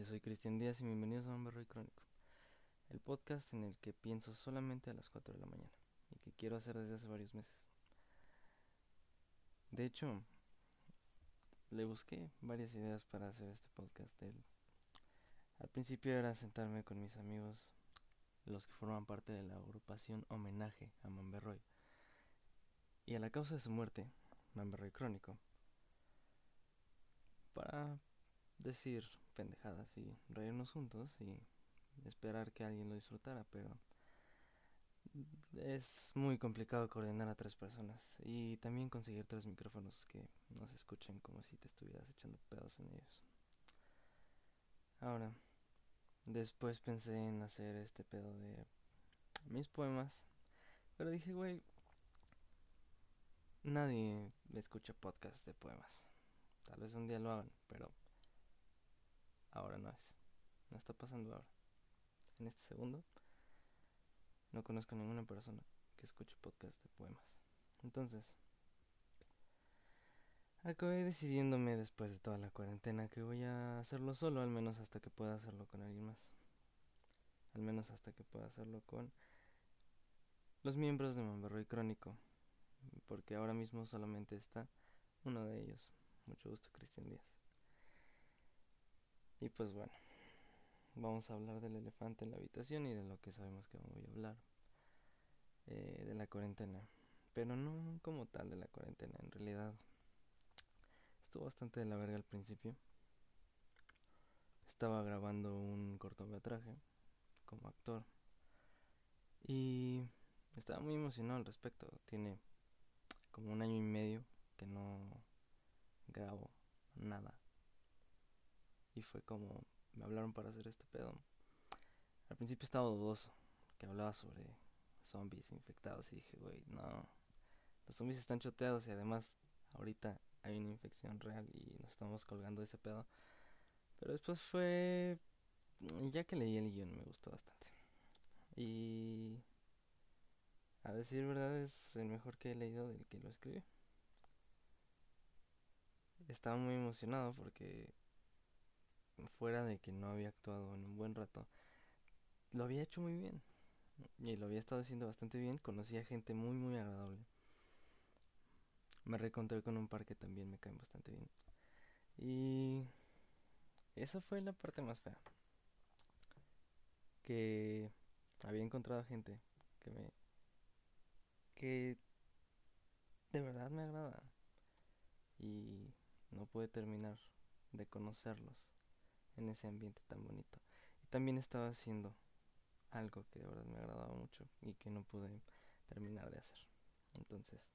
Yo soy Cristian Díaz y bienvenidos a Hombre Crónico, el podcast en el que pienso solamente a las 4 de la mañana y que quiero hacer desde hace varios meses. De hecho, le busqué varias ideas para hacer este podcast. al principio era sentarme con mis amigos, los que forman parte de la agrupación Homenaje a Mamberroy, y a la causa de su muerte, Mamberroy Crónico, para decir pendejadas y reírnos juntos y esperar que alguien lo disfrutara, pero es muy complicado coordinar a tres personas y también conseguir tres micrófonos que no se escuchen como si te estuvieras echando pedos en ellos. Ahora, después pensé en hacer este pedo de mis poemas, pero dije, güey, nadie escucha podcast de poemas. Tal vez un día lo hagan, pero No está pasando ahora. En este segundo no conozco a ninguna persona que escuche podcast de poemas. Entonces, acabé decidiéndome después de toda la cuarentena que voy a hacerlo solo, al menos hasta que pueda hacerlo con alguien más. Al menos hasta que pueda hacerlo con los miembros de Mamberroy Crónico. Porque ahora mismo solamente está uno de ellos. Mucho gusto, Cristian Díaz. Y pues bueno, vamos a hablar del elefante en la habitación y de lo que sabemos que voy a hablar. Eh, de la cuarentena. Pero no como tal de la cuarentena, en realidad. Estuvo bastante de la verga al principio. Estaba grabando un cortometraje como actor. Y estaba muy emocionado al respecto. Tiene como un año y medio que no grabo nada y fue como, me hablaron para hacer este pedo. Al principio estaba dudoso, que hablaba sobre zombies infectados y dije, güey, no, los zombies están choteados y además ahorita hay una infección real y nos estamos colgando de ese pedo. Pero después fue, ya que leí el guion me gustó bastante. Y a decir verdad es el mejor que he leído del que lo escribió. Estaba muy emocionado porque fuera de que no había actuado en un buen rato, lo había hecho muy bien. Y lo había estado haciendo bastante bien. Conocí a gente muy, muy agradable. Me reencontré con un par que también me caen bastante bien. Y esa fue la parte más fea. Que había encontrado gente que me... que de verdad me agrada. Y no pude terminar de conocerlos en ese ambiente tan bonito. Y también estaba haciendo algo que de verdad me agradaba mucho y que no pude terminar de hacer. Entonces,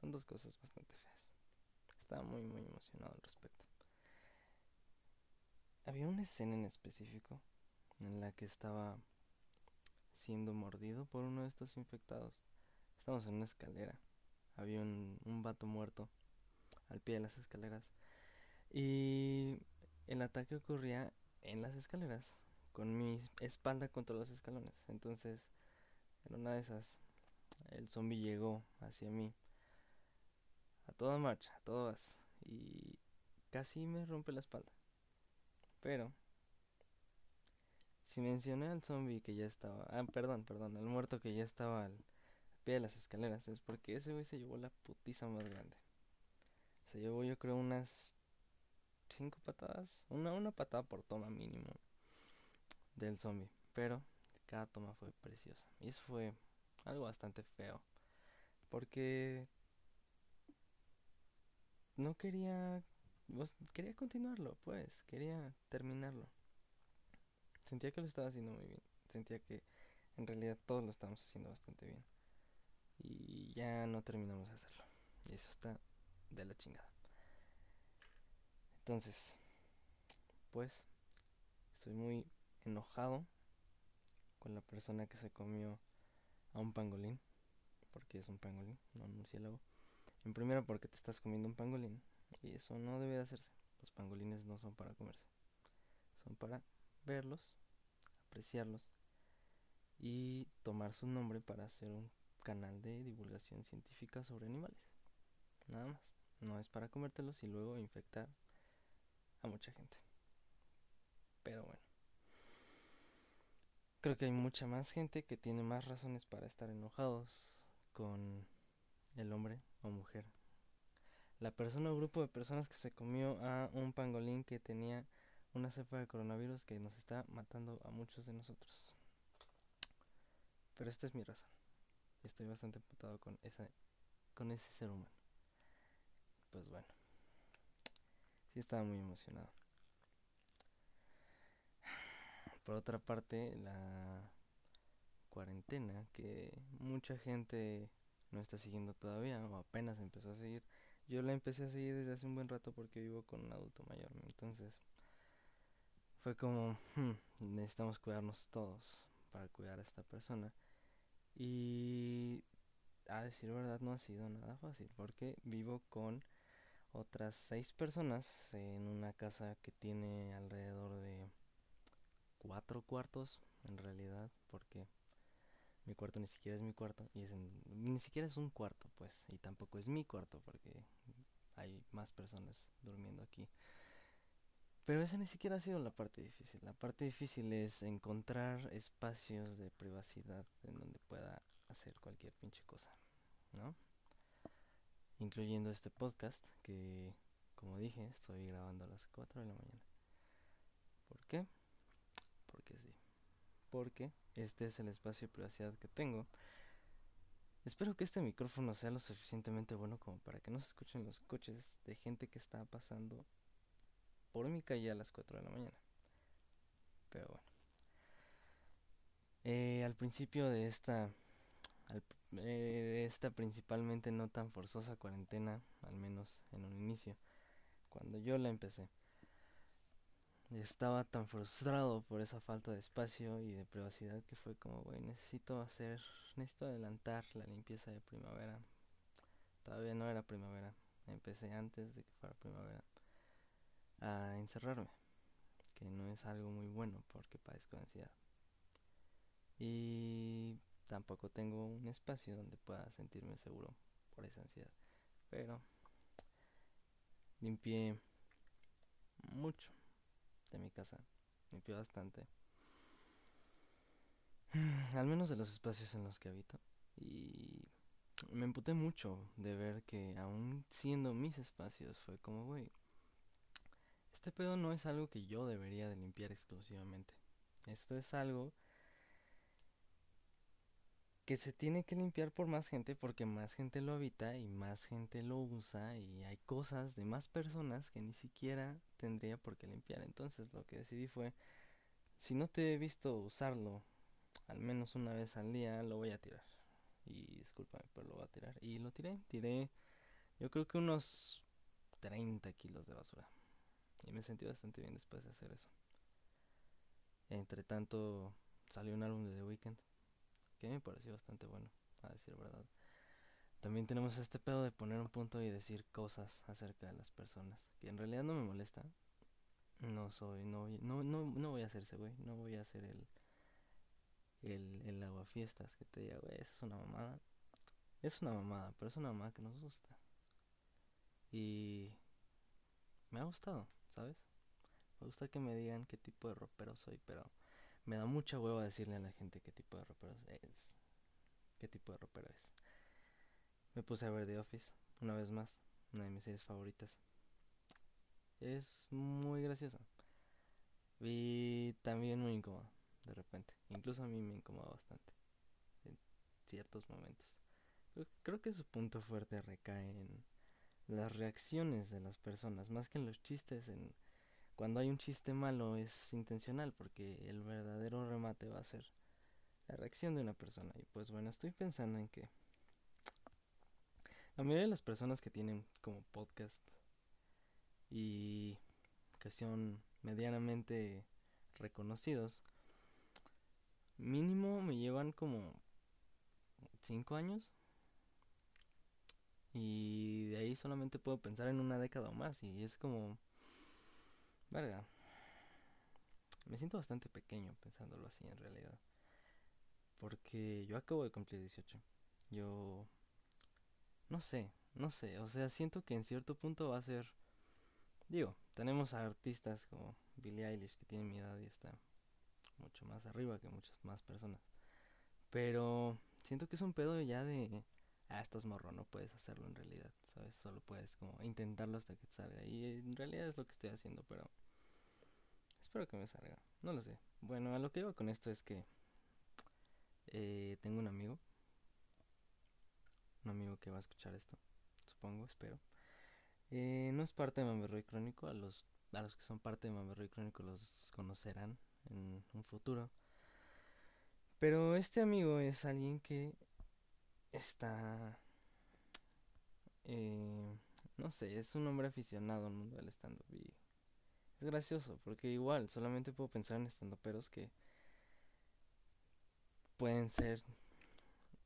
son dos cosas bastante feas. Estaba muy, muy emocionado al respecto. Había una escena en específico en la que estaba siendo mordido por uno de estos infectados. Estamos en una escalera. Había un, un vato muerto al pie de las escaleras. Y el ataque ocurría en las escaleras, con mi espalda contra los escalones. Entonces, en una de esas, el zombie llegó hacia mí a toda marcha, a todas, y casi me rompe la espalda. Pero, si mencioné al zombie que ya estaba, ah, perdón, perdón, al muerto que ya estaba al pie de las escaleras, es porque ese güey se llevó la putiza más grande. Se llevó yo creo unas cinco patadas, una, una patada por toma mínimo del zombie, pero cada toma fue preciosa. Y eso fue algo bastante feo, porque no quería, quería continuarlo, pues, quería terminarlo. Sentía que lo estaba haciendo muy bien, sentía que en realidad todos lo estábamos haciendo bastante bien. Y ya no terminamos de hacerlo. Y eso está de la chingada. Entonces, pues, estoy muy enojado con la persona que se comió a un pangolín, porque es un pangolín, no un murciélago. En primero porque te estás comiendo un pangolín y eso no debe de hacerse. Los pangolines no son para comerse. Son para verlos, apreciarlos y tomar su nombre para hacer un canal de divulgación científica sobre animales. Nada más. No es para comértelos y luego infectar a mucha gente. Pero bueno. Creo que hay mucha más gente que tiene más razones para estar enojados con el hombre o mujer. La persona o grupo de personas que se comió a un pangolín que tenía una cepa de coronavirus que nos está matando a muchos de nosotros. Pero esta es mi razón. Estoy bastante emputado con esa con ese ser humano. Pues bueno. Sí estaba muy emocionado. Por otra parte, la cuarentena que mucha gente no está siguiendo todavía o apenas empezó a seguir. Yo la empecé a seguir desde hace un buen rato porque vivo con un adulto mayor. Entonces fue como, hmm, necesitamos cuidarnos todos para cuidar a esta persona. Y a decir verdad no ha sido nada fácil porque vivo con otras seis personas en una casa que tiene alrededor de cuatro cuartos en realidad porque mi cuarto ni siquiera es mi cuarto y es ni siquiera es un cuarto pues y tampoco es mi cuarto porque hay más personas durmiendo aquí. Pero esa ni siquiera ha sido la parte difícil. La parte difícil es encontrar espacios de privacidad en donde pueda hacer cualquier pinche cosa no incluyendo este podcast que como dije estoy grabando a las 4 de la mañana ¿por qué? porque sí porque este es el espacio de privacidad que tengo. Espero que este micrófono sea lo suficientemente bueno como para que no se escuchen los coches de gente que está pasando por mi calle a las 4 de la mañana. Pero bueno. Eh, al principio de esta, eh, de esta principalmente no tan forzosa cuarentena, al menos en un inicio, cuando yo la empecé, estaba tan frustrado por esa falta de espacio y de privacidad que fue como, güey, necesito hacer, necesito adelantar la limpieza de primavera. Todavía no era primavera, empecé antes de que fuera primavera a encerrarme, que no es algo muy bueno porque padezco ansiedad. Y tampoco tengo un espacio donde pueda sentirme seguro por esa ansiedad. Pero limpié mucho de mi casa. Limpió bastante. Al menos de los espacios en los que habito. Y me emputé mucho de ver que aún siendo mis espacios fue como, güey, este pedo no es algo que yo debería de limpiar exclusivamente. Esto es algo que se tiene que limpiar por más gente porque más gente lo habita y más gente lo usa y hay cosas de más personas que ni siquiera tendría por qué limpiar. Entonces lo que decidí fue, si no te he visto usarlo al menos una vez al día, lo voy a tirar. Y discúlpame, pero lo voy a tirar. Y lo tiré, tiré yo creo que unos 30 kilos de basura. Y me sentí bastante bien después de hacer eso. Entre tanto, salió un álbum de The Weeknd que me pareció bastante bueno, a decir verdad. También tenemos este pedo de poner un punto y decir cosas acerca de las personas, que en realidad no me molesta. No soy, no, no, no, no voy a hacerse, güey, no voy a hacer el, el, el aguafiestas que te diga, güey, esa es una mamada. Es una mamada, pero es una mamada que nos gusta. Y me ha gustado, ¿sabes? Me gusta que me digan qué tipo de ropero soy, pero me da mucha hueva decirle a la gente qué tipo de ropero es. ¿Qué tipo de ropero es? Me puse a ver The Office, una vez más, una de mis series favoritas. Es muy graciosa. Y también muy incómoda, de repente. Incluso a mí me incomoda bastante. En ciertos momentos. creo que su punto fuerte recae en las reacciones de las personas, más que en los chistes, en cuando hay un chiste malo es intencional porque el verdadero remate va a ser la reacción de una persona. Y pues bueno, estoy pensando en que la mayoría de las personas que tienen como podcast y que son medianamente reconocidos, mínimo me llevan como 5 años. Y de ahí solamente puedo pensar en una década o más. Y es como Verga. Me siento bastante pequeño pensándolo así en realidad. Porque yo acabo de cumplir 18. Yo... No sé, no sé. O sea, siento que en cierto punto va a ser... Digo, tenemos a artistas como Billie Eilish, que tiene mi edad y está mucho más arriba que muchas más personas. Pero siento que es un pedo ya de, ah, estás morro, no puedes hacerlo en realidad, ¿sabes? Solo puedes como intentarlo hasta que salga. Y en realidad es lo que estoy haciendo, pero espero que me salga. No lo sé. Bueno, a lo que iba con esto es que eh, tengo un amigo. Un amigo que va a escuchar esto, supongo, espero. Eh, no es parte de Mamberroy Crónico, a los, a los que son parte de Mamberroy Crónico los conocerán en un futuro. Pero este amigo es alguien que está... Eh, no sé, es un hombre aficionado al mundo del stand-up es gracioso porque igual solamente puedo pensar en stand-uperos que pueden ser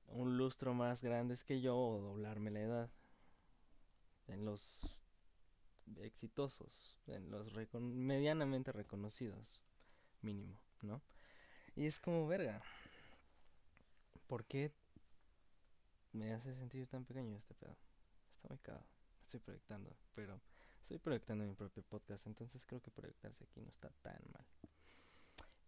un lustro más grandes que yo o doblarme la edad. En los exitosos, en los medianamente reconocidos, mínimo, ¿no? Y es como verga. ¿Por qué me hace sentir tan pequeño este pedo? Está muy cagado. Estoy proyectando, pero estoy proyectando mi propio podcast, entonces creo que proyectarse aquí no está tan mal.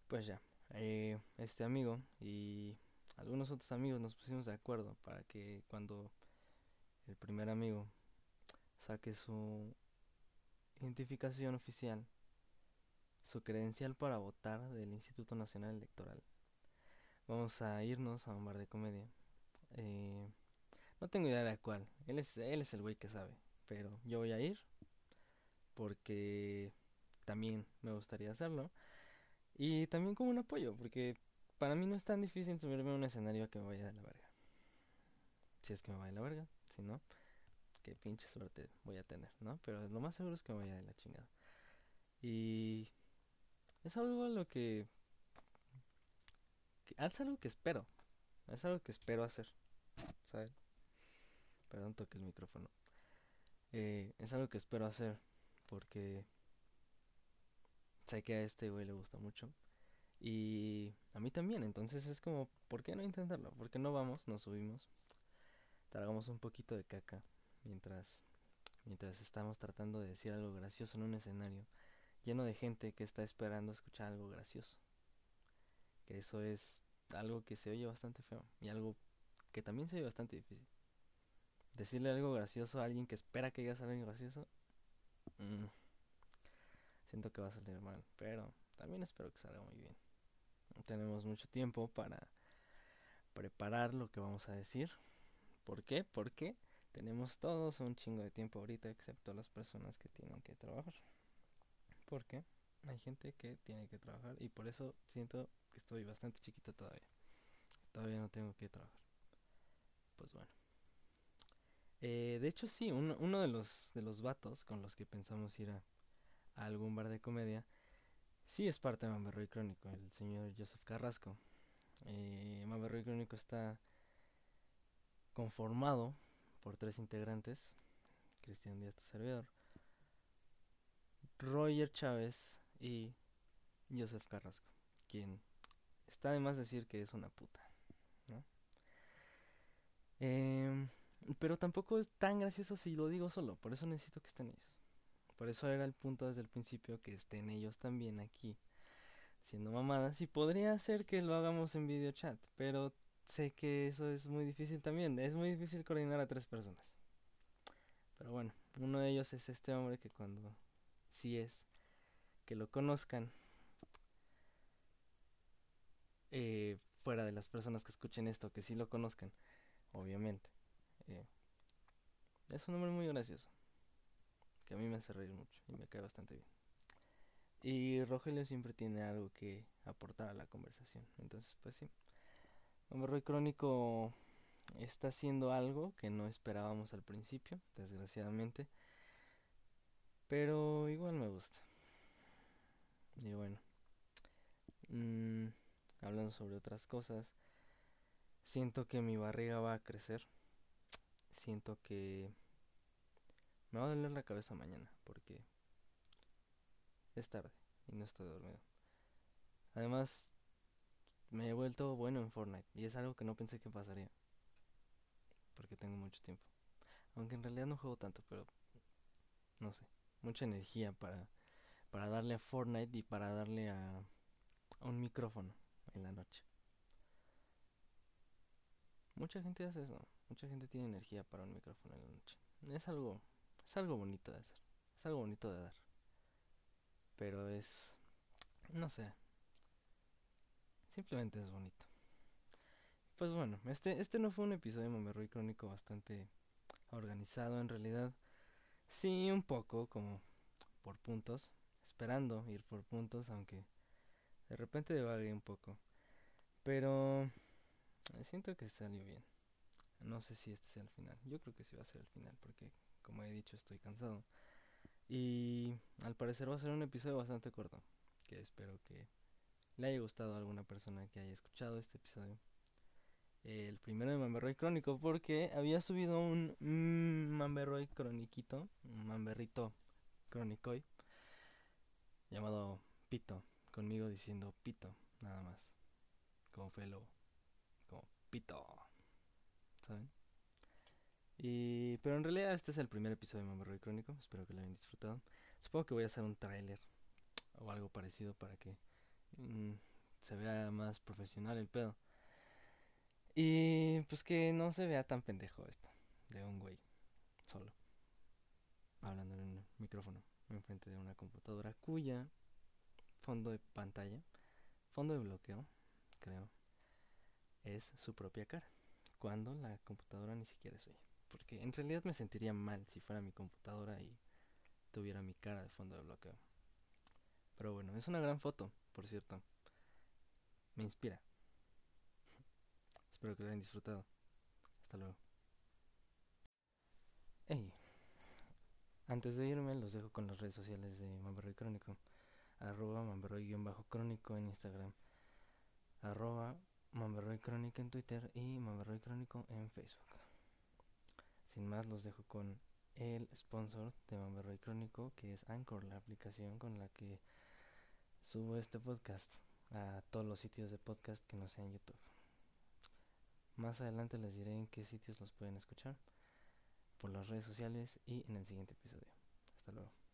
Pues ya, eh, este amigo y algunos otros amigos nos pusimos de acuerdo para que cuando el primer amigo saque su identificación oficial, su credencial para votar del Instituto Nacional Electoral, vamos a irnos a un bar de comedia. Eh, no tengo idea de cuál. Él es, él es el güey que sabe. Pero yo voy a ir. Porque también me gustaría hacerlo. Y también como un apoyo. Porque para mí no es tan difícil subirme a un escenario que me vaya de la verga. Si es que me vaya de la verga. Si no, qué pinche suerte voy a tener, ¿no? Pero lo más seguro es que me vaya de la chingada. Y es algo a lo que, que es algo que espero. Es algo que espero hacer. ¿Sabes? Perdón, toque el micrófono. Eh, es algo que espero hacer porque sé que a este güey le gusta mucho y a mí también. Entonces es como, ¿por qué no intentarlo? ¿Por qué no vamos, nos subimos, tragamos un poquito de caca mientras, mientras estamos tratando de decir algo gracioso en un escenario lleno de gente que está esperando escuchar algo gracioso? Que eso es algo que se oye bastante feo y algo que también se oye bastante difícil decirle algo gracioso a alguien que espera que digas algo gracioso, mm, siento que va a salir mal, pero también espero que salga muy bien. Tenemos mucho tiempo para preparar lo que vamos a decir. ¿Por qué? Porque tenemos todos un chingo de tiempo ahorita, excepto las personas que tienen que trabajar. Porque hay gente que tiene que trabajar y por eso siento que estoy bastante chiquito todavía. Todavía no tengo que trabajar. Pues bueno. Eh, de hecho, sí, uno, uno, de los de los vatos con los que pensamos ir a, algún bar de comedia, sí es parte de Mamberroy Crónico, el señor Joseph Carrasco. Eh, Mamberroy Crónico está conformado por tres integrantes, Cristian Díaz, tu servidor, Roger Chávez y Joseph Carrasco, quien está de más decir que es una puta, ¿no? Eh, pero tampoco es tan gracioso si lo digo solo, por eso necesito que estén ellos. Por eso era el punto desde el principio que estén ellos también aquí siendo mamadas y podría ser que lo hagamos en video chat, pero sé que eso es muy difícil también, es muy difícil coordinar a tres personas. Pero bueno, uno de ellos es este hombre que cuando sí es que lo conozcan eh, fuera de las personas que escuchen esto, que sí lo conozcan, obviamente. Eh, es un hombre muy gracioso. Que a mí me hace reír mucho y me cae bastante bien. Y Rogelio siempre tiene algo que aportar a la conversación. Entonces, pues sí. Hombre Crónico está haciendo algo que no esperábamos al principio, desgraciadamente. Pero igual me gusta. Y bueno. Mm, hablando sobre otras cosas. Siento que mi barriga va a crecer siento que me va a doler la cabeza mañana porque es tarde y no estoy dormido. Además, me he vuelto bueno en Fortnite y es algo que no pensé que pasaría porque tengo mucho tiempo. Aunque en realidad no juego tanto, pero no sé, mucha energía para para darle a Fortnite y para darle a, a un micrófono en la noche. Mucha gente hace eso. Mucha gente tiene energía para un micrófono en la noche. Es algo, es algo bonito de hacer. Es algo bonito de dar. Pero es, no sé. Simplemente es bonito. Pues bueno, este, este no fue un episodio de Crónico bastante organizado en realidad. Sí, un poco, como por puntos. Esperando ir por puntos, aunque de repente devague un poco. Pero siento que salió bien. No sé si este sea el final. Yo creo que sí va a ser el final porque, como he dicho, estoy cansado. Y al parecer va a ser un episodio bastante corto. Que espero que le haya gustado a alguna persona que haya escuchado este episodio. El primero de Mamberroy Crónico porque había subido un mm, Mamberroy Croniquito, un Mamberrito Cronicoy, llamado Pito, conmigo diciendo Pito, nada más. Como fue como Pito. Y, pero en realidad este es el primer episodio de Mamberroy Crónico, espero que lo hayan disfrutado. Supongo que voy a hacer un tráiler o algo parecido para que mm, se vea más profesional el pedo. Y pues que no se vea tan pendejo esto, de un güey, solo, hablando en un micrófono, enfrente de una computadora cuya fondo de pantalla, fondo de bloqueo, creo, es su propia cara cuando la computadora ni siquiera es Porque en realidad me sentiría mal si fuera mi computadora y tuviera mi cara de fondo de bloqueo. Pero bueno, es una gran foto, por cierto. Me inspira. Espero que lo hayan disfrutado. Hasta luego. Hey, antes de irme los dejo con las redes sociales de Mamberroy Crónico. Arroba Mamberroy-crónico en Instagram. Arroba Mamberroy Crónico en Twitter y Mamberroy Crónico en Facebook. Sin más, los dejo con el sponsor de Mamberroy Crónico, que es Anchor, la aplicación con la que subo este podcast a todos los sitios de podcast que no sean YouTube. Más adelante les diré en qué sitios los pueden escuchar, por las redes sociales y en el siguiente episodio. Hasta luego.